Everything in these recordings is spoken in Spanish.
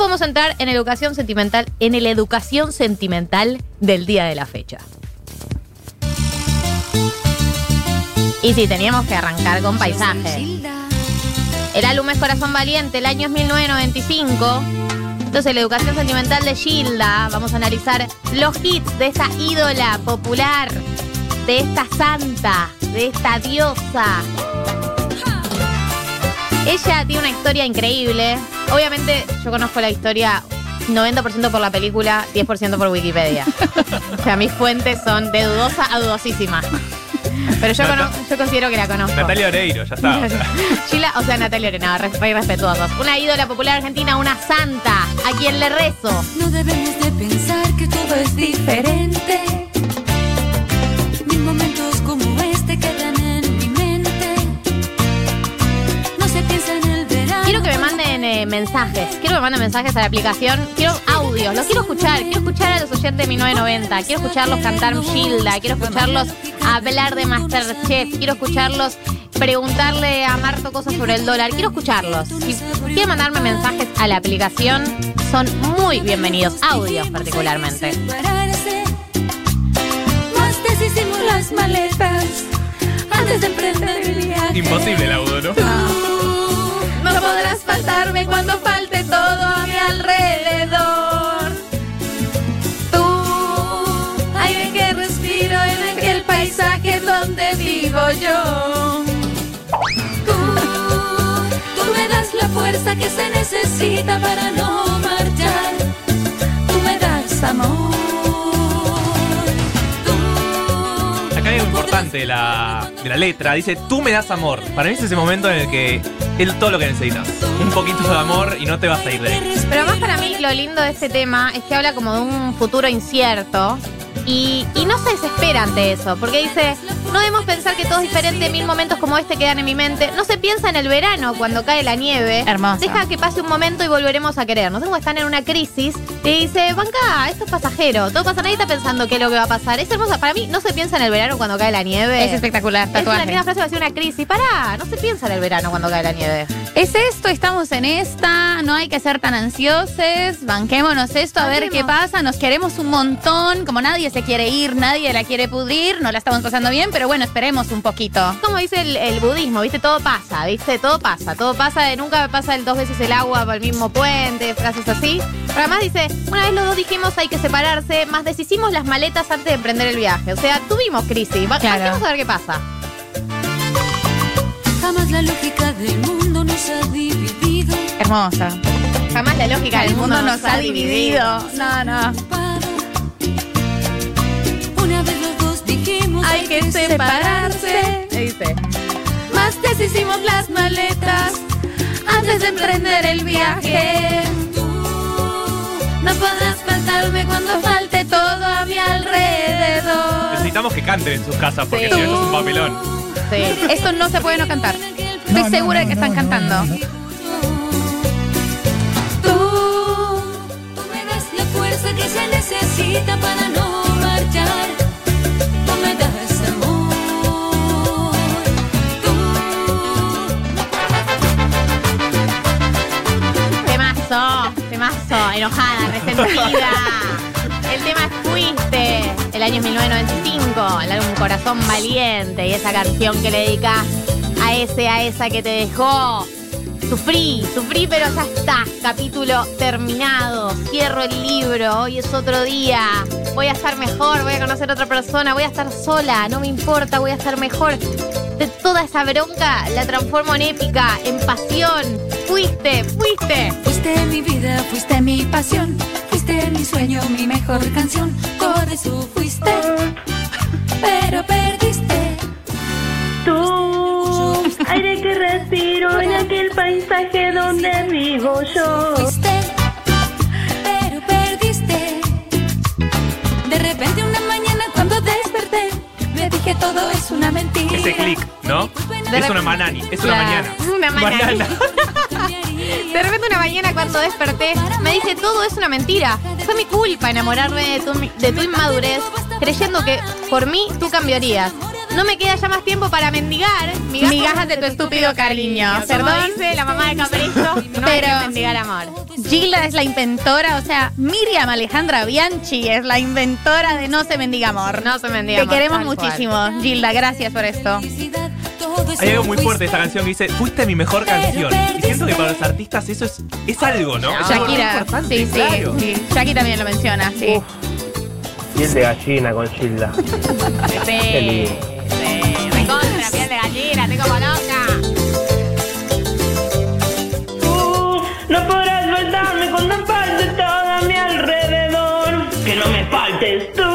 podemos entrar en educación sentimental, en el educación sentimental del día de la fecha. Y sí, teníamos que arrancar con paisajes. El álbum es Corazón Valiente, el año es 1995. Entonces, la educación sentimental de Gilda. Vamos a analizar los hits de esta ídola popular, de esta santa, de esta diosa. Ella tiene una historia increíble. Obviamente, yo conozco la historia 90% por la película, 10% por Wikipedia. o sea, mis fuentes son de dudosa a dudosísima. Pero yo, Nata- cono- yo considero que la conozco. Natalia Oreiro, ya está. o sea. Sheila, o sea, Natalia Oreiro, re, re respetuosos. Una ídola popular argentina, una santa, a quien le rezo. No debemos de pensar que todo es diferente. Eh, mensajes. Quiero que me manden mensajes a la aplicación. Quiero audios. Los quiero escuchar. Quiero escuchar a los oyentes de 1990. Quiero escucharlos cantar Gilda. Quiero escucharlos hablar de Masterchef. Quiero escucharlos preguntarle a Marto cosas sobre el dólar. Quiero escucharlos. Si quieren mandarme mensajes a la aplicación, son muy bienvenidos. Audios particularmente. Deshicimos las maletas antes de emprender el viaje. Imposible el audio, ¿no? No podrás faltarme cuando falte todo a mi alrededor. Tú, aire que respiro en aquel paisaje donde vivo yo. Tú, tú me das la fuerza que se necesita para no marchar. Tú me das amor. De la, de la letra. Dice, tú me das amor. Para mí es ese momento en el que es todo lo que necesitas. Un poquito de amor y no te vas a ir de ahí. Pero más para mí lo lindo de este tema es que habla como de un futuro incierto y, y no se desespera ante eso, porque dice, no debemos pensar que todo es diferente, mil momentos como este quedan en mi mente. No se piensa en el verano cuando cae la nieve. Hermoso. Deja que pase un momento y volveremos a querernos. Que estar en una crisis y dice, banca, esto es pasajero, todo pasa, nadie está pensando qué es lo que va a pasar. Es hermosa, para mí no se piensa en el verano cuando cae la nieve. Es espectacular, Es una tatuaje. linda frase, va a ser una crisis. Pará, no se piensa en el verano cuando cae la nieve. Es esto, estamos en esta, no hay que ser tan ansiosos, banquémonos esto, a ver qué pasa, nos queremos un montón, como nadie se quiere ir, nadie la quiere pudrir, no la estamos pasando bien, pero bueno, esperemos un poquito. Como dice el, el budismo, ¿viste? Todo pasa, ¿viste? Todo pasa, todo pasa, nunca pasa el dos veces el agua por el mismo puente, frases así. Pero además dice, una vez los dos dijimos hay que separarse, más deshicimos las maletas antes de emprender el viaje. O sea, tuvimos crisis, Claro. vamos a ver qué pasa. Jamás la lógica del mundo. Hermosa. Jamás la lógica El mundo nos ha dividido. No, no. Una vez los dos dijimos Hay que separarse. Le dice, Más deshicimos las maletas antes de emprender el viaje. Tú No podrás faltarme cuando falte todo a mi alrededor. Necesitamos que canten en sus casas porque Sí. si no esto es un papelón. sí. Esto no se puede no cantar. Estoy segura de que están cantando. Tú, tú me das la fuerza que se necesita para no marchar. Tú me das amor. Tú, Temazo, temazo, enojada, resentida. El tema es Fuiste, el año 1995, el álbum Corazón Valiente y esa canción que le dedicas a ese, a esa que te dejó. Sufrí, sufrí, pero ya está. Capítulo terminado. Cierro el libro. Hoy es otro día. Voy a estar mejor. Voy a conocer a otra persona. Voy a estar sola. No me importa. Voy a estar mejor. De toda esa bronca la transformo en épica, en pasión. Fuiste, fuiste. fuiste mi vida, fuiste mi pasión, fuiste mi sueño, mi mejor canción. Todo eso fuiste, vivo yo. Fuiste, pero perdiste. De repente una mañana cuando desperté, me dije todo es una mentira. Ese clic, ¿no? De Es una manani, es una mañana. es una mañana. De repente una mañana cuando desperté me dije todo es una mentira. Fue mi culpa enamorarme de tu, de tu inmadurez, creyendo que por mí tú cambiarías. No me queda ya más tiempo para mendigar. Migajas de tu estúpido cariño. Como Perdón, dice la mamá de Capricho, no hay Pero- que mendigar amor. Gilda es la inventora, o sea, Miriam Alejandra Bianchi es la inventora de No se mendiga amor. No se mendiga Te amor, queremos tal muchísimo, Gilda, gracias por esto. Hay algo muy fuerte de esta canción que dice, fuiste mi mejor canción. Y siento que para los artistas eso es, es algo, ¿no? Es algo muy Shakira, importante, sí, sí, claro. sí. Jackie también lo menciona, sí. Piel de gallina con Gilda. Sí, sí. Como loca. Tú no podrás faltarme cuando falte todo a mi alrededor. Que no me faltes tú.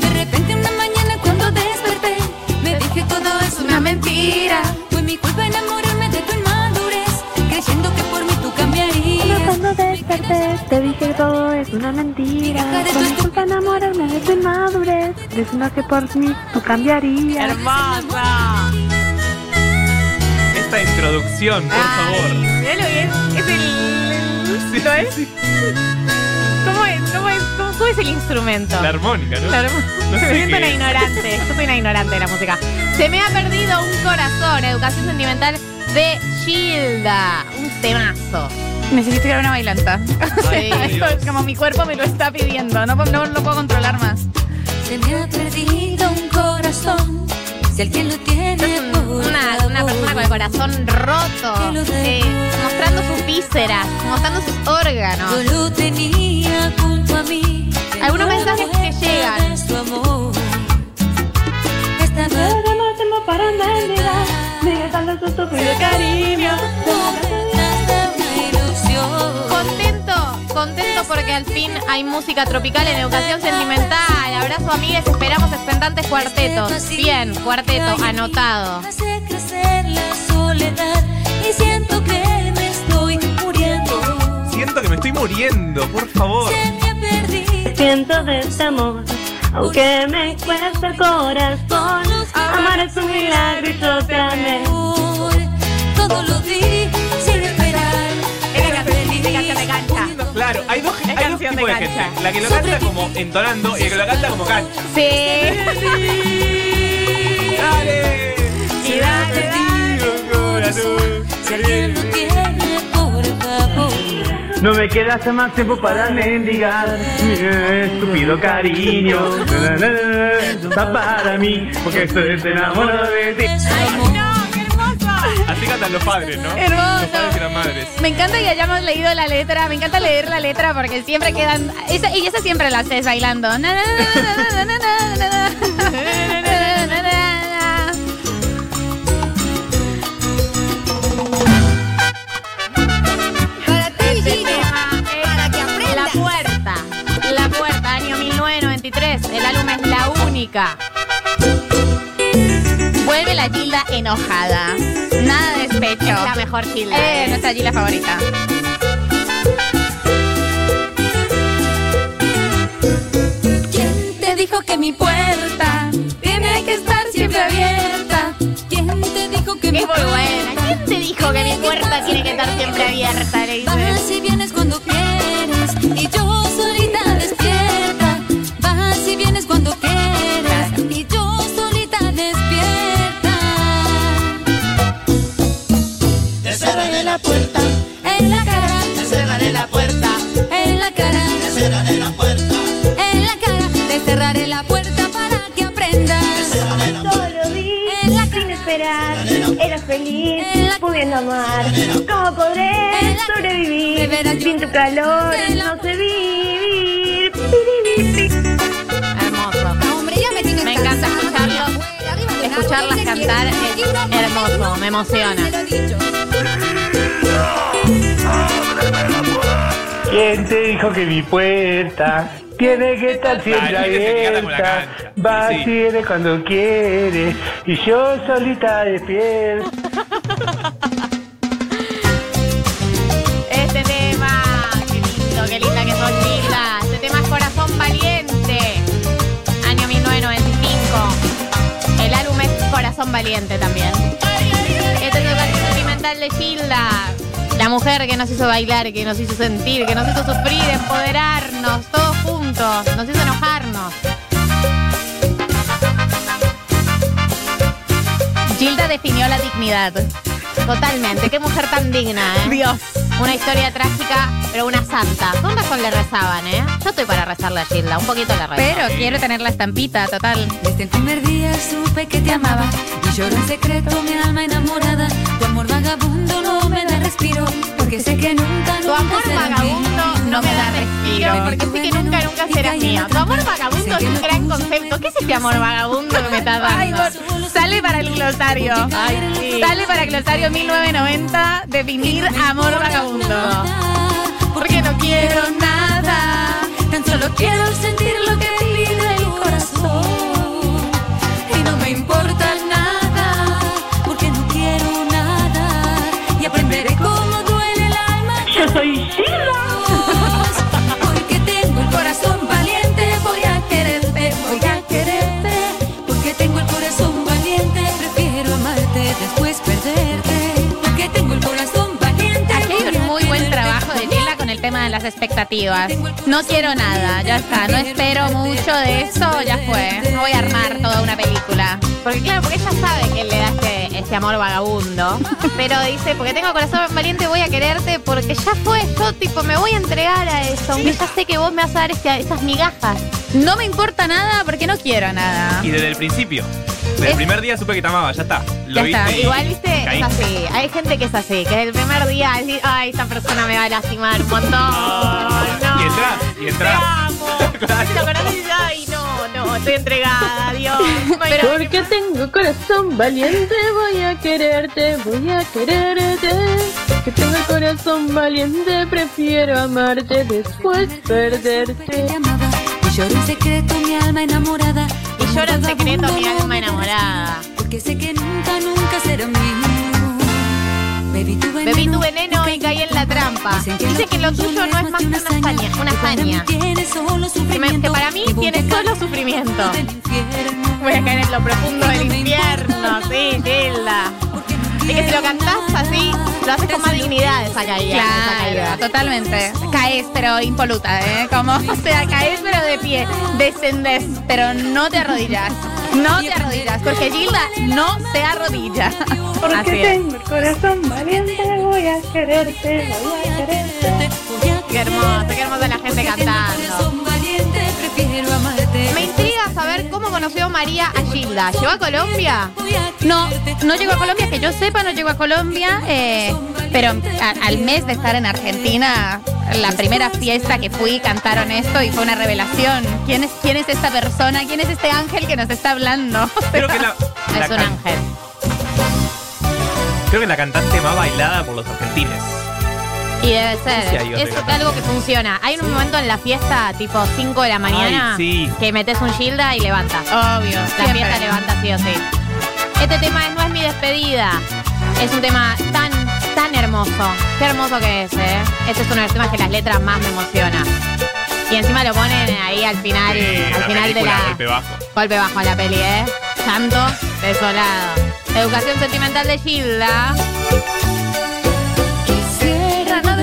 De repente una mañana cuando desperté, me dije todo es una mentira. Fue mi culpa enamorarme Te dije que todo es una mentira Fue mi culpa enamorarme de tu inmadurez Diciendo que por mí tú cambiarías Hermosa. Esta introducción, por favor. Mirá lo bien. Es el. ¿Lo es? ¿Cómo es? ¿Cómo es? ¿Cómo, cómo es el instrumento? La armónica, ¿no? La No Me sé siento una es. ignorante. Yo soy una ignorante de la música. Se me ha perdido un corazón. Educación sentimental de Gilda. Un temazo. Necesito ir a una bailanta. Ay, Esto es como mi cuerpo me lo está pidiendo, no, no lo puedo controlar más. Se me ha perdido un corazón, si alguien lo tiene Una, una persona con el corazón roto. eh, mostrando sus vísceras, mostrando sus órganos. Yo lo tenía junto a mí. Algunos mensajes que llegan. Su amor. Esta No noche tiempo para dando tu cariño al fin hay música tropical en educación sentimental. Abrazo, amigues. Esperamos expectantes cuartetos. Bien, cuarteto, anotado. Hace crecer la soledad y siento que me estoy muriendo. Siento que me estoy muriendo, por favor. Siento de este amor. Aunque me cuesta el corazón, amar es un milagro y yo te amé. Todo lo di sin esperar. Es la canción, es canción de cancha. Claro, hay dos canción de gente. La que lo canta como entonando y la que lo canta como cancha. Sí. ¡Dale! Y dale, Si alguien lo tiene, por favor. No me queda hace más tiempo para mendigar mi estúpido cariño. Na, para mí, porque estoy enamorado de ti. No. Me encanta que hayamos leído la letra. Me encanta leer la letra porque siempre quedan. Y esa siempre la haces bailando. La puerta, la puerta, año 1993, El álbum es La Única. Vuelve la Gilda enojada. Nada de despecho. Es la mejor Gilda. Eh, nuestra Gilda favorita. ¿Quién te dijo que mi puerta tiene que estar siempre abierta? ¿Quién te dijo que mi Es muy buena. ¿Quién te dijo que mi puerta tiene que estar siempre abierta? Le dice. feliz pudiendo amar. ¿Cómo podré sobrevivir sin tu calor? No sé vivir. Hermoso. Me encanta escucharlo. Escucharlas cantar es hermoso, me emociona. ¿Quién te dijo que mi puerta tiene que estar siempre abierta? Va Sí. y viene cuando quiere y yo solita despierta. Este tema, qué lindo, qué linda que sos Gilda. Este tema es Corazón Valiente, año 1995. El álbum es Corazón Valiente también. Este es el canción sentimental de Gilda. La mujer que nos hizo bailar, que nos hizo sentir, que nos hizo sufrir, empoderarnos, todos juntos, nos hizo enojarnos. Gilda definió la dignidad. Totalmente, qué mujer tan digna, ¿eh? Dios. Una historia trágica, pero una santa. Con razón le rezaban, ¿eh? Yo estoy para rezarle a Gilda, un poquito le rezo. Pero quiero tener la estampita, total. Desde el primer día supe que te amaba y lloro en secreto mi alma enamorada. Tu amor vagabundo no me da respiro porque sé que nunca, nunca Tu amor vagabundo no me da respiro porque sé que nunca, nunca será mío. Tu amor vagabundo es un gran concepto. ¿Qué es este amor vagabundo que me estás dando? sale para el glosario. Ay. Sale para el glosario 1990 definir amor vagabundo. Porque no quiero nada, tan solo quiero sentir lo que pide el corazón. Tema de las expectativas. No quiero nada, ya está. No espero mucho de eso, ya fue. No voy a armar toda una película. Porque claro, porque ella sabe que le da este, este amor vagabundo. Pero dice, porque tengo corazón valiente, voy a quererte, porque ya fue, yo tipo me voy a entregar a eso, aunque ya sé que vos me vas a dar este- esas migajas. No me importa nada porque no quiero nada. Y desde el principio. Desde el Es- primer día supe que te amaba, ya está. Lo Ya viste está. y Igual, viste, es así. Hay gente que es así, que el primer día decir, ay, esta persona me va a lastimar un montón. no. Y entras, y entras. Te amo. Claro. Lo conoces y ay, no, no, estoy entregada, Dios. Porque tengo corazón valiente, voy a quererte, voy a quererte. Que tengo el corazón valiente, prefiero amarte después perderte. te amaba y lloro en secreto mi alma enamorada Y lloro en secreto mi alma enamorada. porque sé que nunca nunca será mío bebí tu veneno, Bebí tu veneno y caí en la trampa. Dice que lo tuyo no es más que una hazaña. Una hazaña. Que, para mí tiene solo sufrimiento. Voy a caer en lo profundo del infierno, sí, Gilda. No Y que si lo cantás así, lo haces con más dignidad esa caída. esa Claro, caída. totalmente. Caes, pero impoluta, ¿eh? Como, o sea, caes, pero de pie. Descendés, pero no te arrodillas. No te arrodillas, porque Gilda no se arrodilla. Porque Así tengo el corazón valiente, voy a quererte, voy a quererte. Qué hermoso, qué hermosa la gente cantando. Conoció María a Gilda. ¿Llegó a Colombia? No, no llegó a Colombia, que yo sepa, no llegó a Colombia, eh, pero a- al mes de estar en Argentina, la primera fiesta que fui cantaron esto y fue una revelación. ¿Quién es, quién es esta persona? ¿Quién es este ángel que nos está hablando? Creo que la, la Es un ángel. Creo que la cantante más bailada por los argentines. Y debe ser. Es algo que funciona. Hay un momento en la fiesta, tipo 5 de la mañana, Ay, sí. que metes un Gilda y levantas. Obvio. La siempre. fiesta levanta sí o sí. Este tema es No es mi despedida. Es un tema tan, tan hermoso. Qué hermoso que es, ¿eh? Este es uno de los temas que las letras más me emociona. Y encima lo ponen ahí al final, Sí, al la final de película, la. golpe bajo. Golpe bajo a la peli, ¿eh? Llanto desolado. Educación sentimental de Gilda.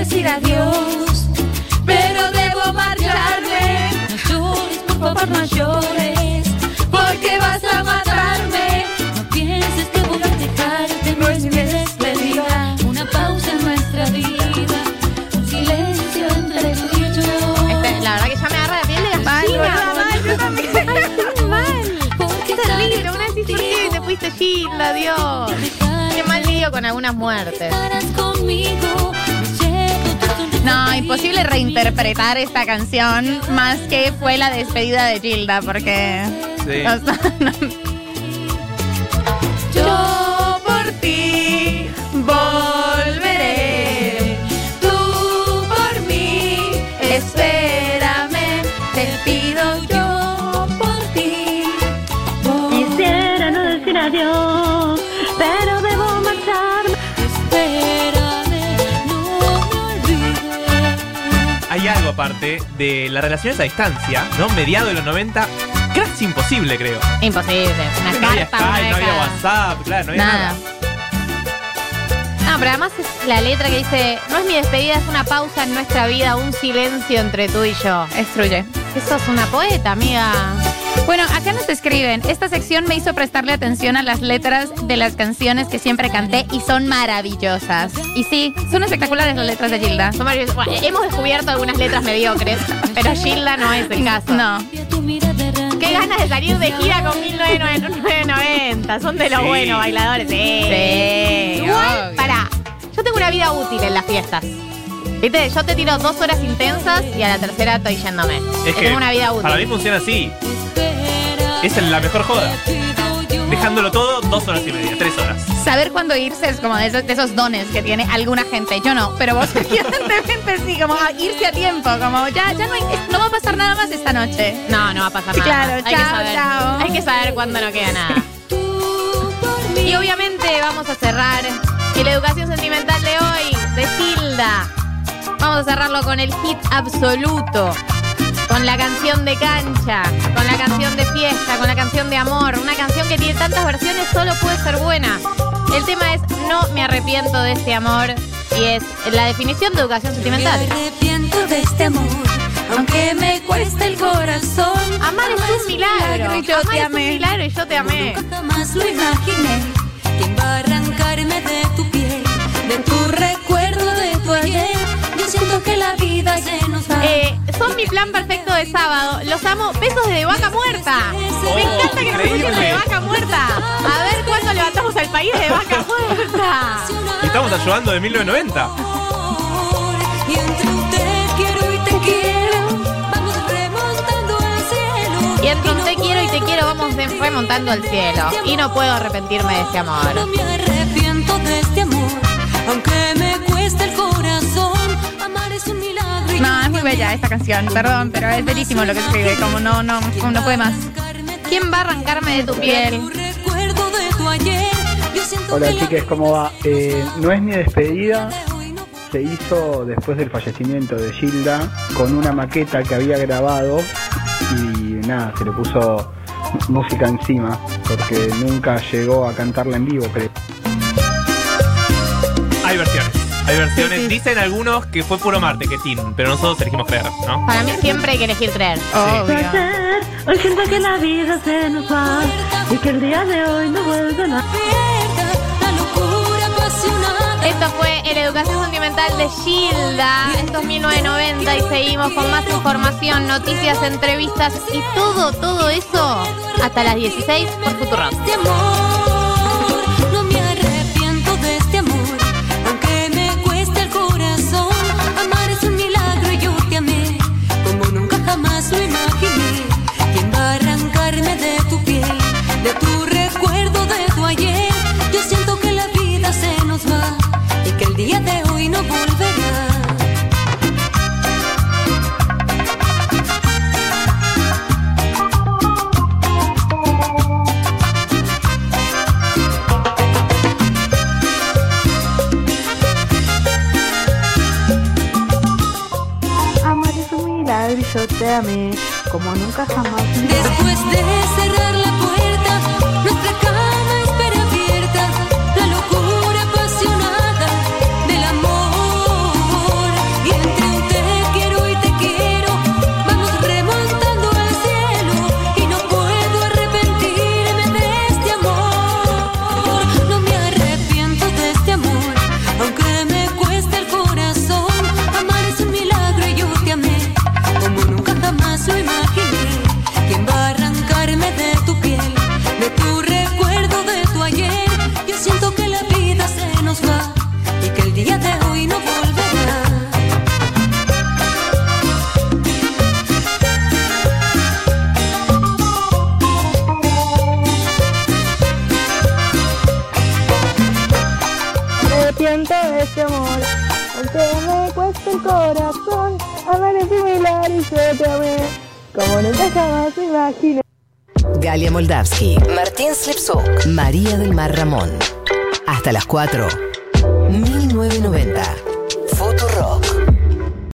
Decir adiós, pero debo marcharme. No llores, por favor, no llores, porque vas a matarme. No pienses que voy a dejarte, no es mi despedida. Una pausa en nuestra vida, un silencio entre tú y yo. Este, la verdad que ya me agarra la piel de gallina. mal, yo también. Es terrible. Una vez decís, ¿por qué te fuiste Gilda, Dios? Qué mal lío con algunas muertes. Estarás conmigo, No, imposible reinterpretar esta canción más que fue la despedida de Gilda, porque. Sí. o sea, no- Aparte de las relaciones a distancia, ¿no? Mediado de los 90, casi imposible, creo. Imposible. Una No había Skype, no había. WhatsApp, claro, no había Nada. nada. No, pero además es la letra que dice, no es mi despedida, es una pausa en nuestra vida, un silencio entre tú y yo. Destruye. Que sos una poeta, amiga. Bueno, acá nos escriben, esta sección me hizo prestarle atención a las letras de las canciones que siempre canté y son maravillosas. Y sí, son espectaculares las letras de Gilda. Son maravillosas. Bueno, hemos descubierto algunas letras mediocres, pero Gilda no es el caso. No. Qué ganas de salir de gira con 1990. Son de los Sí. buenos bailadores. Sí. Sí, Igual, pará. Yo tengo una vida útil en las fiestas. Viste, yo te tiro dos horas intensas y a la tercera estoy yéndome. Es que tengo una vida útil. para mí funciona así. Es la mejor joda. Dejándolo todo dos horas y media, tres horas. Saber cuándo irse es como de esos, de esos dones que tiene alguna gente. Yo no, pero vos evidentemente sí, como a irse a tiempo, como ya, ya no, hay- no va a pasar nada más esta noche. No, no va a pasar nada. claro, hay que chao, saber, chao. Hay que saber cuándo no queda nada. y obviamente vamos a cerrar el Educación Sentimental de hoy, de Hilda. Vamos a cerrarlo con el hit absoluto. Con la canción de cancha, con la canción de fiesta, con la canción de amor. Una canción que tiene tantas versiones, solo puede ser buena. El tema es No me arrepiento de este amor y es la definición de educación sentimental. Me arrepiento de este amor, aunque me cueste el corazón. Amar es un milagro. y yo Amar te es amé. un milagro y yo te amé. Nunca jamás lo imaginé. ¿Quién va a arrancarme de tu piel, de tu recuerdo de tu ayer? Yo siento que la vida se nos va. Eh, mi plan perfecto de sábado. Los amo. Besos de vaca muerta. Me Oh, encanta que increíble. escuchen de vaca muerta. A ver cuándo levantamos al país de vaca muerta. Y estamos ayudando de 1990. Y entre un te quiero y te quiero, vamos remontando al cielo. Y entre un te quiero y te quiero vamos de- remontando al cielo. Y no puedo arrepentirme de este No amor. me arrepiento de este amor, aunque me No, es muy bella esta canción, perdón, pero es bellísimo lo que escribe, como no, no, no puede más. ¿Quién va a arrancarme de tu piel? Hola chiques, ¿cómo va? Eh, no es mi despedida, se hizo después del fallecimiento de Gilda con una maqueta que había grabado y nada, se le puso música encima porque nunca llegó a cantarla en vivo, creo. Versiones. Hay versiones. Dicen algunos que fue puro marketing, pero nosotros elegimos creer, ¿no? Para mí siempre hay que elegir creer. Obvio. Hoy siento que la vida se nos va y que el día de hoy no vuelve nada. Esto fue el Educación Sentimental de Gilda. Esto es 1990 y seguimos con más información, noticias, entrevistas y todo, todo eso hasta las 16 por Futurock. Yo te amé como nunca jamás. Después de cerrar Galia Moldavsky, Martín Slipsuk, María del Mar Ramón. Hasta las 4. 1990.